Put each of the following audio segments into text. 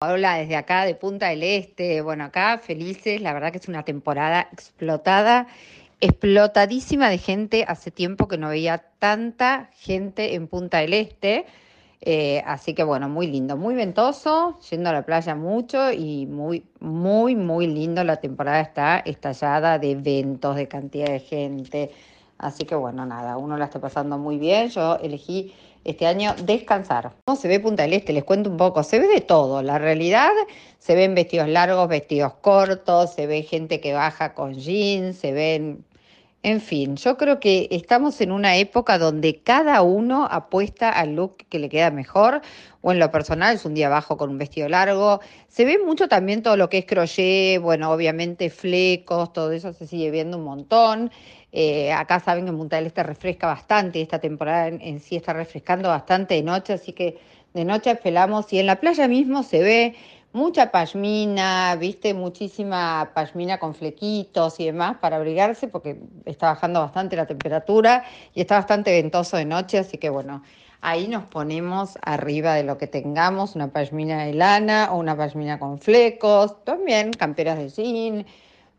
Hola desde acá de Punta del Este, bueno, acá felices, la verdad que es una temporada explotada, explotadísima de gente, hace tiempo que no veía tanta gente en Punta del Este, eh, así que bueno, muy lindo, muy ventoso, yendo a la playa mucho y muy, muy, muy lindo, la temporada está estallada de eventos, de cantidad de gente, así que bueno, nada, uno la está pasando muy bien, yo elegí este año descansar. ¿Cómo se ve Punta del Este? Les cuento un poco. Se ve de todo. La realidad se ven vestidos largos, vestidos cortos, se ve gente que baja con jeans, se ven... En fin, yo creo que estamos en una época donde cada uno apuesta al look que le queda mejor, o en lo personal es un día abajo con un vestido largo. Se ve mucho también todo lo que es crochet, bueno, obviamente flecos, todo eso se sigue viendo un montón. Eh, acá saben que en del Este refresca bastante, esta temporada en, sí está refrescando bastante de noche, así que de noche pelamos y en la playa mismo se ve mucha pashmina, viste, muchísima pashmina con flequitos y demás para abrigarse porque está bajando bastante la temperatura y está bastante ventoso de noche, así que bueno, ahí nos ponemos arriba de lo que tengamos, una pashmina de lana o una pashmina con flecos, también camperas de jean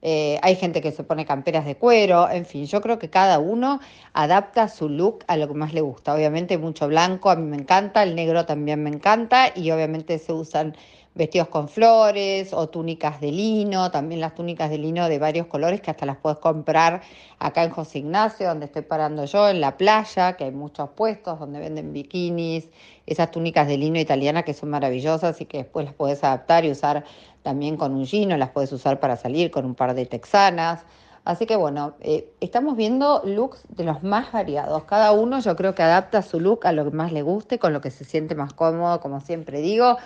eh, hay gente que se pone camperas de cuero, en fin, yo creo que cada uno adapta su look a lo que más le gusta. Obviamente mucho blanco, a mí me encanta, el negro también me encanta y obviamente se usan vestidos con flores o túnicas de lino, también las túnicas de lino de varios colores que hasta las puedes comprar acá en José Ignacio, donde estoy parando yo, en la playa, que hay muchos puestos donde venden bikinis, esas túnicas de lino italiana que son maravillosas y que después las puedes adaptar y usar también con un gino, las puedes usar para salir con un par de texanas. Así que bueno, eh, estamos viendo looks de los más variados. Cada uno yo creo que adapta su look a lo que más le guste, con lo que se siente más cómodo, como siempre digo.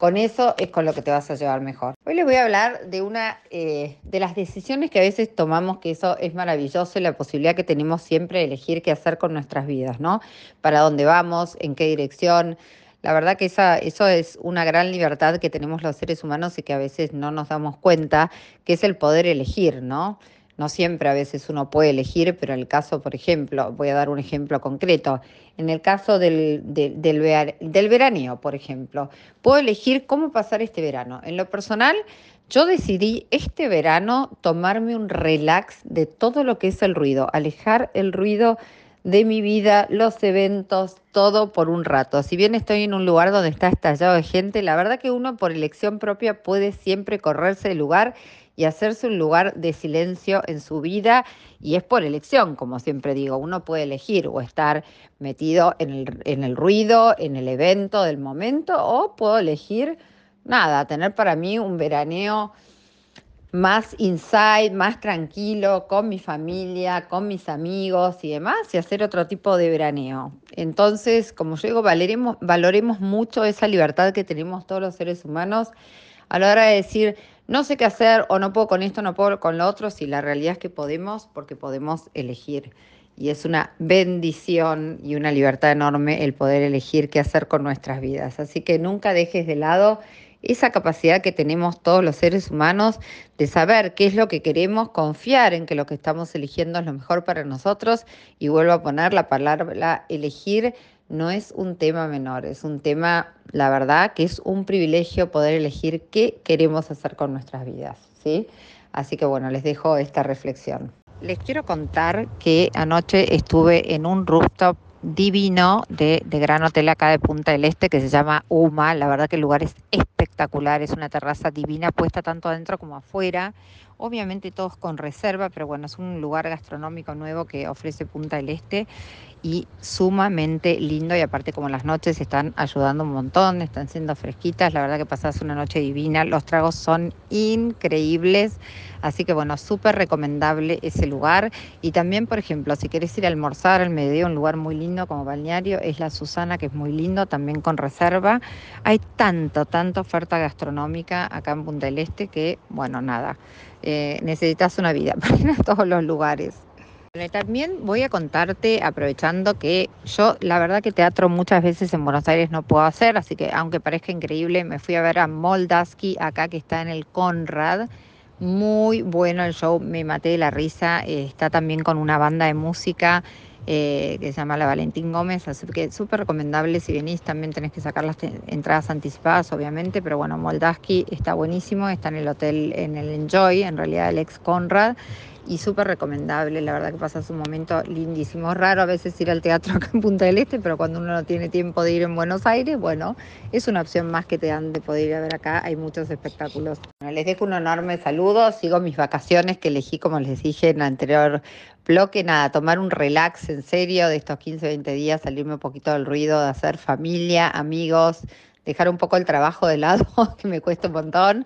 Con eso es con lo que te vas a llevar mejor. Hoy les voy a hablar de una eh, de las decisiones que a veces tomamos, que eso es maravilloso, y la posibilidad que tenemos siempre de elegir qué hacer con nuestras vidas, ¿no? Para dónde vamos, en qué dirección. La verdad que esa, eso es una gran libertad que tenemos los seres humanos y que a veces no nos damos cuenta, que es el poder elegir, ¿no? No siempre a veces uno puede elegir, pero en el caso, por ejemplo, voy a dar un ejemplo concreto, en el caso del, del, veraneo, por ejemplo, puedo elegir cómo pasar este verano. En lo personal, yo decidí este verano tomarme un relax de todo lo que es el ruido, alejar el ruido de mi vida, los eventos, todo por un rato. Si bien estoy en un lugar donde está estallado de gente, la verdad que uno por elección propia puede siempre correrse del lugar y hacerse un lugar de silencio en su vida y es por elección, como siempre digo, uno puede elegir o estar metido en el, en el ruido, en el evento del momento o puedo elegir nada, tener para mí un veraneo más inside, más tranquilo, con mi familia, con mis amigos y demás, y hacer otro tipo de veraneo. Entonces, como yo digo, valoremos, valoremos mucho esa libertad que tenemos todos los seres humanos a la hora de decir, no sé qué hacer o no puedo con esto, no puedo con lo otro, si la realidad es que podemos porque podemos elegir. Y es una bendición y una libertad enorme el poder elegir qué hacer con nuestras vidas. Así que nunca dejes de lado esa capacidad que tenemos todos los seres humanos de saber qué es lo que queremos, confiar en que lo que estamos eligiendo es lo mejor para nosotros y vuelvo a poner la palabra elegir no es un tema menor, es un tema, la verdad, que es un privilegio poder elegir qué queremos hacer con nuestras vidas, ¿sí? Así que bueno, les dejo esta reflexión. Les quiero contar que anoche estuve en un rooftop divino de, de, Gran Hotel acá de Punta del Este que se llama Uma. La verdad que el lugar es espectacular, es una terraza divina puesta tanto adentro como afuera. Obviamente todos con reserva, pero bueno, es un lugar gastronómico nuevo que ofrece Punta del Este y sumamente lindo y aparte como las noches están ayudando un montón, están siendo fresquitas, la verdad que pasas una noche divina, los tragos son increíbles, así que bueno, súper recomendable ese lugar. Y también por ejemplo, si quieres ir a almorzar al mediodía, un lugar muy lindo como balneario es la Susana, que es muy lindo, también con reserva, hay tanto, tanta oferta gastronómica acá en Punta del Este que bueno, nada, eh, necesitas una vida para ir a todos los lugares. También voy a contarte, aprovechando que yo la verdad que teatro muchas veces en Buenos Aires no puedo hacer, así que aunque parezca increíble, me fui a ver a Moldaski acá que está en el Conrad. Muy bueno el show, me maté de la risa, está también con una banda de música eh, que se llama la Valentín Gómez, así que súper recomendable, si venís también tenés que sacar las entradas anticipadas, obviamente, pero bueno, Moldaski está buenísimo, está en el hotel, en el Enjoy, en realidad el ex Conrad, y súper recomendable, la verdad que pasas un momento lindísimo. Es raro a veces ir al teatro acá en Punta del Este, pero cuando uno no tiene tiempo de ir en Buenos Aires, bueno, es una opción más que te dan de poder ir a ver acá, hay muchos espectáculos. les dejo un enorme saludo, sigo mis vacaciones que elegí, como les dije en el anterior bloque, nada, tomar un relax en serio de estos 15, 20 días, salirme un poquito del ruido, de hacer familia, amigos, dejar un poco el trabajo de lado, que me cuesta un montón,